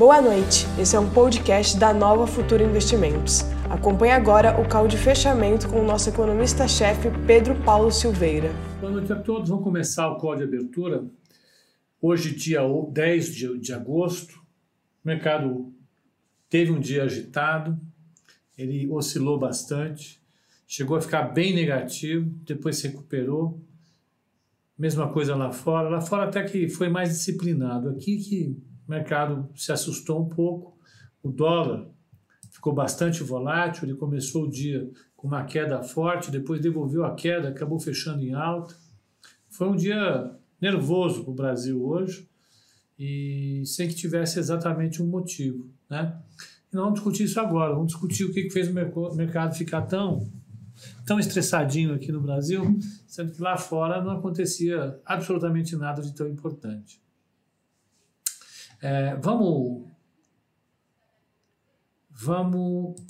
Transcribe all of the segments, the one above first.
Boa noite, esse é um podcast da Nova Futura Investimentos. Acompanhe agora o call de fechamento com o nosso economista-chefe Pedro Paulo Silveira. Boa noite a todos, vamos começar o call de abertura. Hoje, dia 10 de, agosto, o mercado teve um dia agitado, ele oscilou bastante, chegou a ficar bem negativo, depois se recuperou. Mesma coisa lá fora. Lá fora até que foi mais disciplinado. Aqui que o mercado se assustou um pouco. O dólar ficou bastante volátil, ele começou o dia com uma queda forte, depois devolveu a queda, acabou fechando em alta. Foi um dia nervoso para o Brasil hoje e sem que tivesse exatamente um motivo. Né? E não vamos discutir isso agora, vamos discutir o que fez o mercado ficar tão, tão estressadinho aqui no Brasil, sendo que lá fora não acontecia absolutamente nada de tão importante. É, vamos. Vamos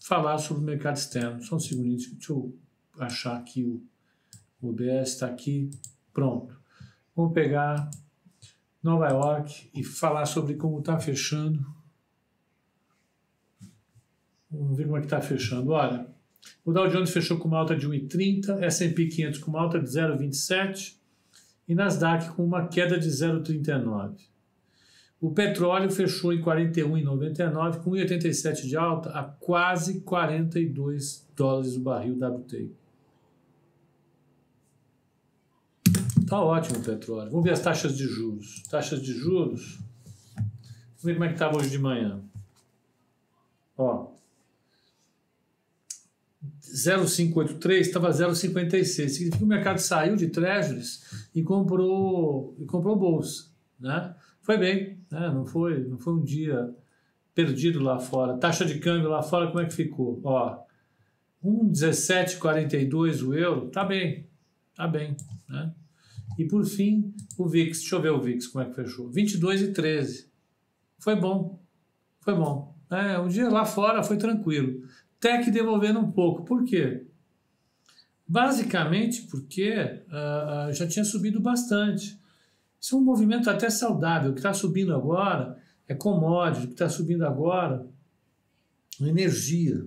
falar sobre o mercado externo. Só um segundinho, deixa eu achar aqui o, o OBS, está aqui. Pronto. Vamos pegar Nova York e falar sobre como está fechando. Vamos ver como é que está fechando. Olha, o Dow Jones fechou com uma alta de 1,30, S&P 500 com uma alta de 0,27, e Nasdaq com uma queda de 0,39. O petróleo fechou em 41,99 com 1,87 de alta a quase 42 dólares o barril WTI. Tá ótimo o petróleo. Vamos ver as taxas de juros. Taxas de juros. Vamos ver como é que estava hoje de manhã. Ó, 0,583 estava 0,56. Significa que o mercado saiu de treasuries e comprou, e comprou bolsa. Né? Foi bem, né? não, foi, não foi um dia perdido lá fora. Taxa de câmbio lá fora, como é que ficou? Ó, 1,1742 o euro, tá bem, tá bem. Né? E por fim, o VIX, deixa eu ver o VIX, como é que fechou? 22,13. Foi bom, foi bom. É, o dia lá fora foi tranquilo até que devolvendo um pouco. Por quê? Basicamente porque uh, já tinha subido bastante. Isso é um movimento até saudável. O que está subindo agora é commodity, o que está subindo agora é energia.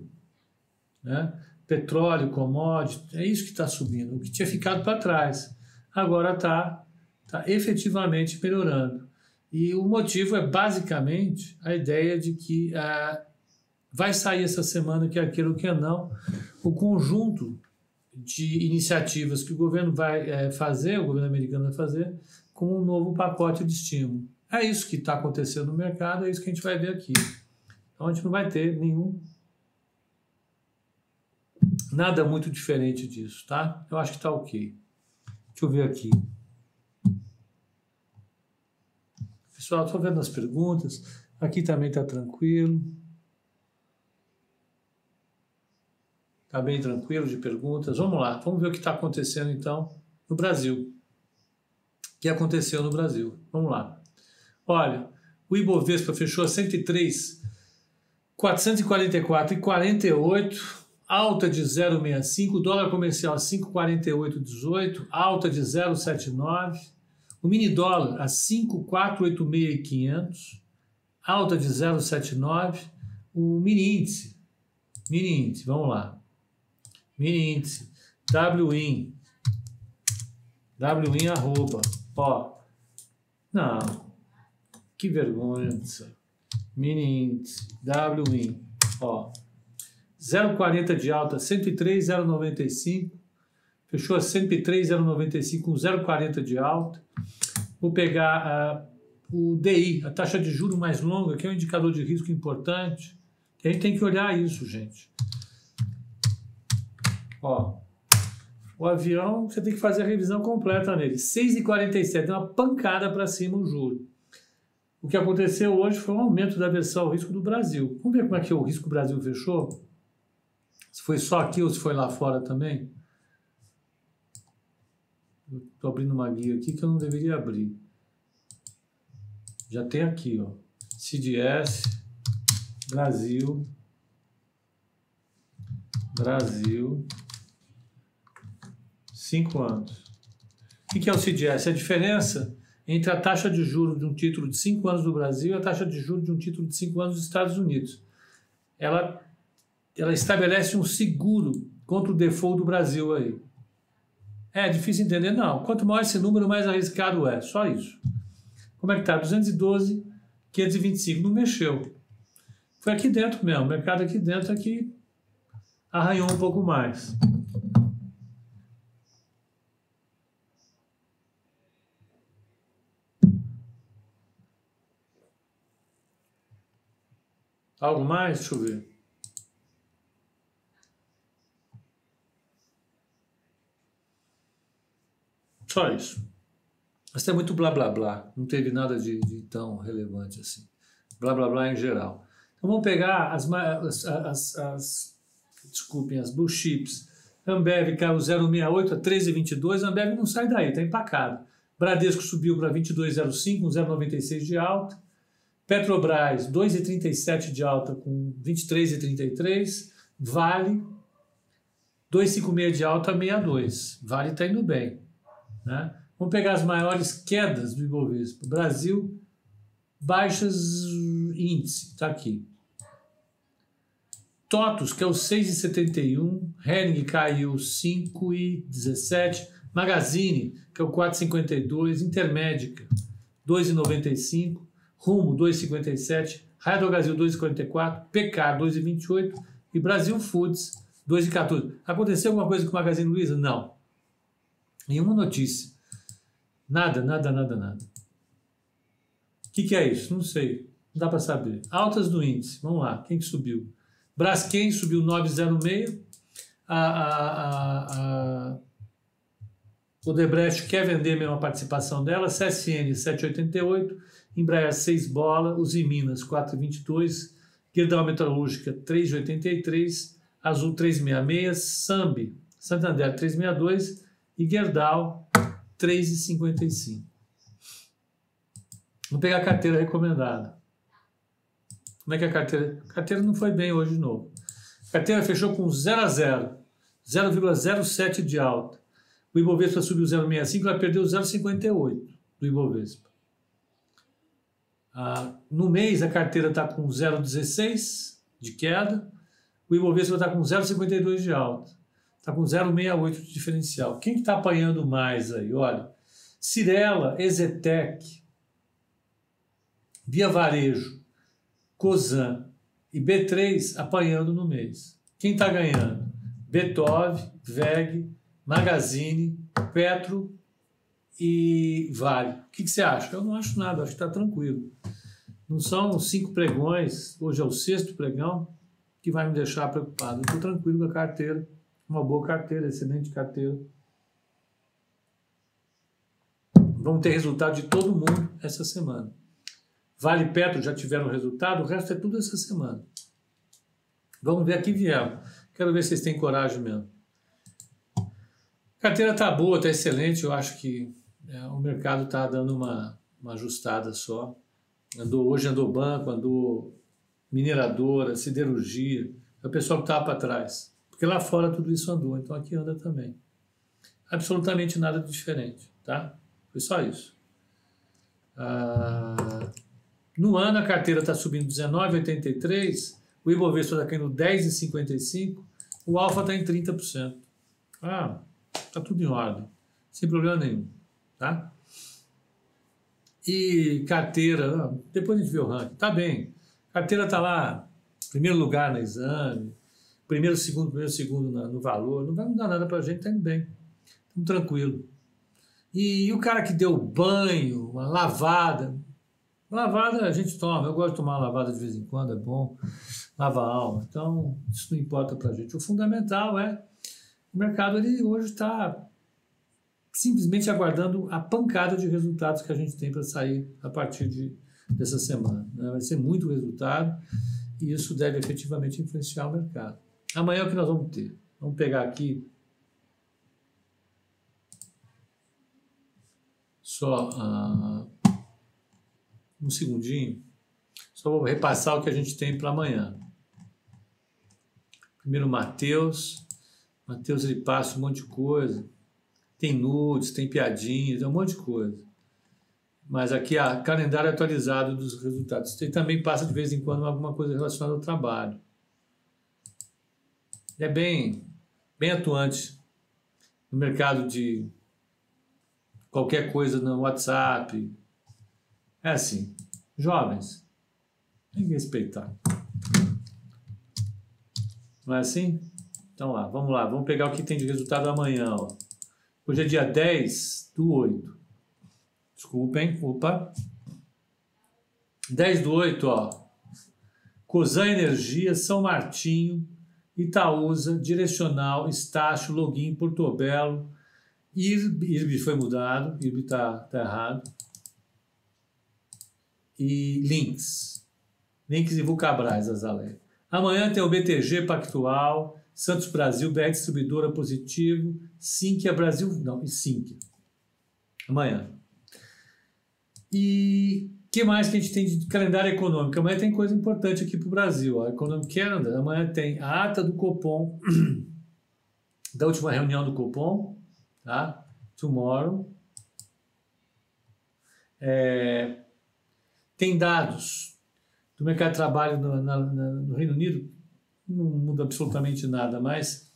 Né? Petróleo, commodity, é isso que está subindo. O que tinha ficado para trás. Agora está tá efetivamente melhorando. E o motivo é basicamente a ideia de que uh, Vai sair essa semana, que é aquilo que é não, o conjunto de iniciativas que o governo vai é, fazer, o governo americano vai fazer, com um novo pacote de estímulo. É isso que está acontecendo no mercado, é isso que a gente vai ver aqui. Então a gente não vai ter nenhum. Nada muito diferente disso, tá? Eu acho que está ok. Deixa eu ver aqui. Pessoal, estou vendo as perguntas. Aqui também está tranquilo. Está bem tranquilo de perguntas. Vamos lá, vamos ver o que está acontecendo então no Brasil. O que aconteceu no Brasil? Vamos lá. Olha, o Ibovespa fechou a 103, 444 e 48, alta de 0,65, dólar comercial a 5,4818, alta de 0,79, o mini dólar a 5,486,500, alta de 0,79, o mini índice, mini índice, vamos lá, mini índice, WIN, WIN arroba, ó, não, que vergonha mini índice, WIN, ó, 0,40 de alta, 103,095, fechou a 103,095 com 0,40 de alta, vou pegar uh, o DI, a taxa de juro mais longa, que é um indicador de risco importante, a gente tem que olhar isso, gente. Ó, o avião, você tem que fazer a revisão completa nele. 6,47, uma pancada para cima o juro. O que aconteceu hoje foi um aumento da versão ao risco do Brasil. Vamos ver como é que o risco Brasil fechou? Se foi só aqui ou se foi lá fora também? Estou abrindo uma guia aqui que eu não deveria abrir. Já tem aqui, ó. CDS, Brasil, Brasil, Cinco anos. O que é o CDS? A diferença entre a taxa de juros de um título de 5 anos do Brasil e a taxa de juros de um título de 5 anos dos Estados Unidos. Ela, ela estabelece um seguro contra o default do Brasil aí. É difícil entender? Não. Quanto maior esse número, mais arriscado é. Só isso. Como é que está? 212, 525. Não mexeu. Foi aqui dentro mesmo. O mercado aqui dentro aqui arranhou um pouco mais. Algo mais? Deixa eu ver. Só isso. Mas é muito blá blá blá. Não teve nada de, de, tão relevante assim. Blá blá blá em geral. Então vamos pegar as, as, as, as desculpem, as blue chips. Ambev caiu 0,68 a 13,22. Ambev não sai daí, está empacado. Bradesco subiu para 22,05, 0,96 de alta. Petrobras, 2,37 de alta com 23,33. Vale, 2,56 de alta, 62. Vale está indo bem. Né? Vamos pegar as maiores quedas do Ibovespa. Brasil, baixas índice, está aqui. TOTUS, que é o 6,71. Hering caiu 5,17. Magazine, que é o 4,52. Intermédica, 2,95. Rumo 2,57, Raia do Brasil 2,44, PK 2,28 e Brasil Foods 2,14. Aconteceu alguma coisa com o Magazine Luiza? Não. Nenhuma notícia. Nada, nada, nada, nada. O que, que, é isso? Não sei. Não dá para saber. Altas do índice. Vamos lá. Quem que subiu? Braskem subiu 9,06. A, a, a, a Odebrecht quer vender a participação dela. CSN 7,88. Embraer 6 bola, Uzi Minas 4,22, Gerdau Metalúrgica 3,83, Azul 3,66, Sambi, Santander 3,62 e Gerdau 3,55. Vamos pegar a carteira recomendada. Como é que é a carteira? A carteira não foi bem hoje de novo. A carteira fechou com 0 a 0, 0,07 de alta. O Ibovespa subiu 0,65, ela perdeu 0,58 do Ibovespa. Ah, no mês, a carteira está com 0,16 de queda, o Ibovespa está com 0,52 de alta, está com 0,68 de diferencial. Quem está tá apanhando mais aí? Olha, Cirela, Ezetec, Via Varejo, Cosan e B3 apanhando no mês. Quem está ganhando? Betov, VEG, Magazine, Petro e Vale. O que, que, você acha? Eu não acho nada, acho que está tranquilo. Não são cinco pregões, hoje é o sexto pregão, que vai me deixar preocupado. Estou tranquilo com a carteira, uma boa carteira, excelente carteira. Vamos ter resultado de todo mundo essa semana. Vale Petro já tiveram resultado, o resto é tudo essa semana. Vamos ver aqui viemos. Quero ver se vocês têm coragem mesmo. A carteira está boa, está excelente. Eu acho que é, o mercado está dando uma, uma ajustada só. Andou, hoje andou banco, andou mineradora, siderurgia. É o pessoal que estava para trás. Porque lá fora tudo isso andou, então aqui anda também. Absolutamente nada de diferente, tá? Foi só isso. Ah, no ano a carteira está subindo 19,83, o Ibovespa está caindo 10,55, o Alfa está em 30%. Ah, está tudo em ordem, sem problema nenhum, tá? E carteira, ah, depois a gente vê o ranking, tá bem. Carteira tá lá, primeiro lugar no exame, primeiro, segundo, primeiro, segundo no valor, não vai mudar nada para a gente, tá indo bem. Estamos tranquilo. E, e, o cara que deu banho, uma lavada, lavada a gente toma, eu gosto de tomar uma lavada de vez em quando, é bom, lava a alma, então isso não importa para a gente. O fundamental é, o mercado ele hoje está simplesmente aguardando a pancada de resultados que a gente tem para sair a partir de, dessa semana. Né? Vai ser muito resultado e isso deve efetivamente influenciar o mercado. Amanhã o que nós vamos ter? Vamos pegar aqui só uh, um segundinho. Só vou repassar o que a gente tem para amanhã. Primeiro, Mateus. Mateus ele passa um monte de coisa tem nudes, tem piadinhas, é um monte de coisa. Mas aqui a calendário atualizado dos resultados. E também passa de vez em quando alguma coisa relacionada ao trabalho. É bem, bem atuante no mercado de qualquer coisa no WhatsApp. É assim, jovens, tem que respeitar. Não é assim? Então lá, vamos lá, vamos pegar o que tem de resultado amanhã. Ó. Hoje é dia 10 do 8. Desculpem, opa. 10 do 8, ó. Cosan Energia, São Martinho, Itaúsa, Direcional, Estácio, Login, Portobello, IRB, IRB foi mudado, IRB está tá errado. E Links. Links e Vulcabras, Azalé. Amanhã tem o BTG Pactual, Santos Brasil, BR Distribuidora Positivo, Sinqia Brasil, não, e Sinqia. Amanhã. E que mais que a gente tem de calendário econômico? Amanhã tem coisa importante aqui para o Brasil. A Economic Canada, amanhã tem a ata do Copom, da última reunião do Copom, tá? Tomorrow. É, tem dados do mercado de trabalho no, na, no Reino Unido, não muda absolutamente nada, mas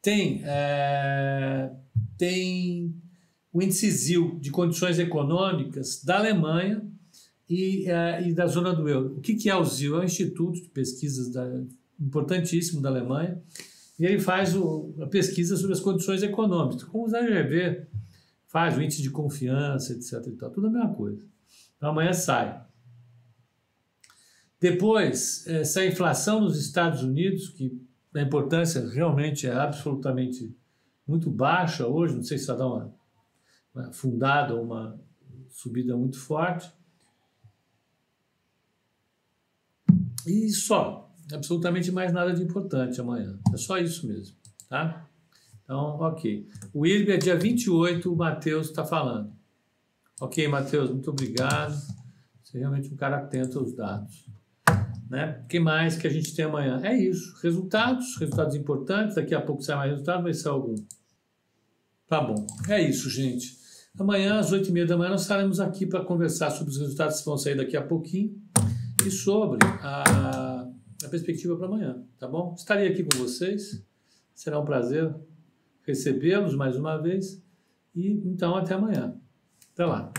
tem, é, tem o índice ZIL de condições econômicas da Alemanha e, é, e da zona do euro. O que, que é o ZIL? É um instituto de pesquisas da, importantíssimo da Alemanha e ele faz o, a pesquisa sobre as condições econômicas, como o GV faz, o índice de confiança, etc. E tal, tudo a mesma coisa. Então amanhã sai. Depois, essa inflação nos Estados Unidos, que a importância realmente é absolutamente muito baixa hoje, não sei se vai dar uma, uma fundada ou uma subida muito forte. E só, absolutamente mais nada de importante amanhã. É só isso mesmo, tá? Então, ok. O IRB é dia 28, o Matheus está falando. Ok, Matheus, muito obrigado. Você é realmente um cara atento aos dados. Né? O que mais que a gente tem amanhã? É isso. Resultados, resultados importantes. Daqui a pouco sai mais resultado, vai ser algum. Tá bom. É isso, gente. Amanhã, às 8h30 da manhã, nós estaremos aqui para conversar sobre os resultados que vão sair daqui a pouquinho e sobre a, a perspectiva para amanhã, tá bom? Estarei aqui com vocês. Será um prazer recebê-los mais uma vez. E então, até amanhã. Até lá.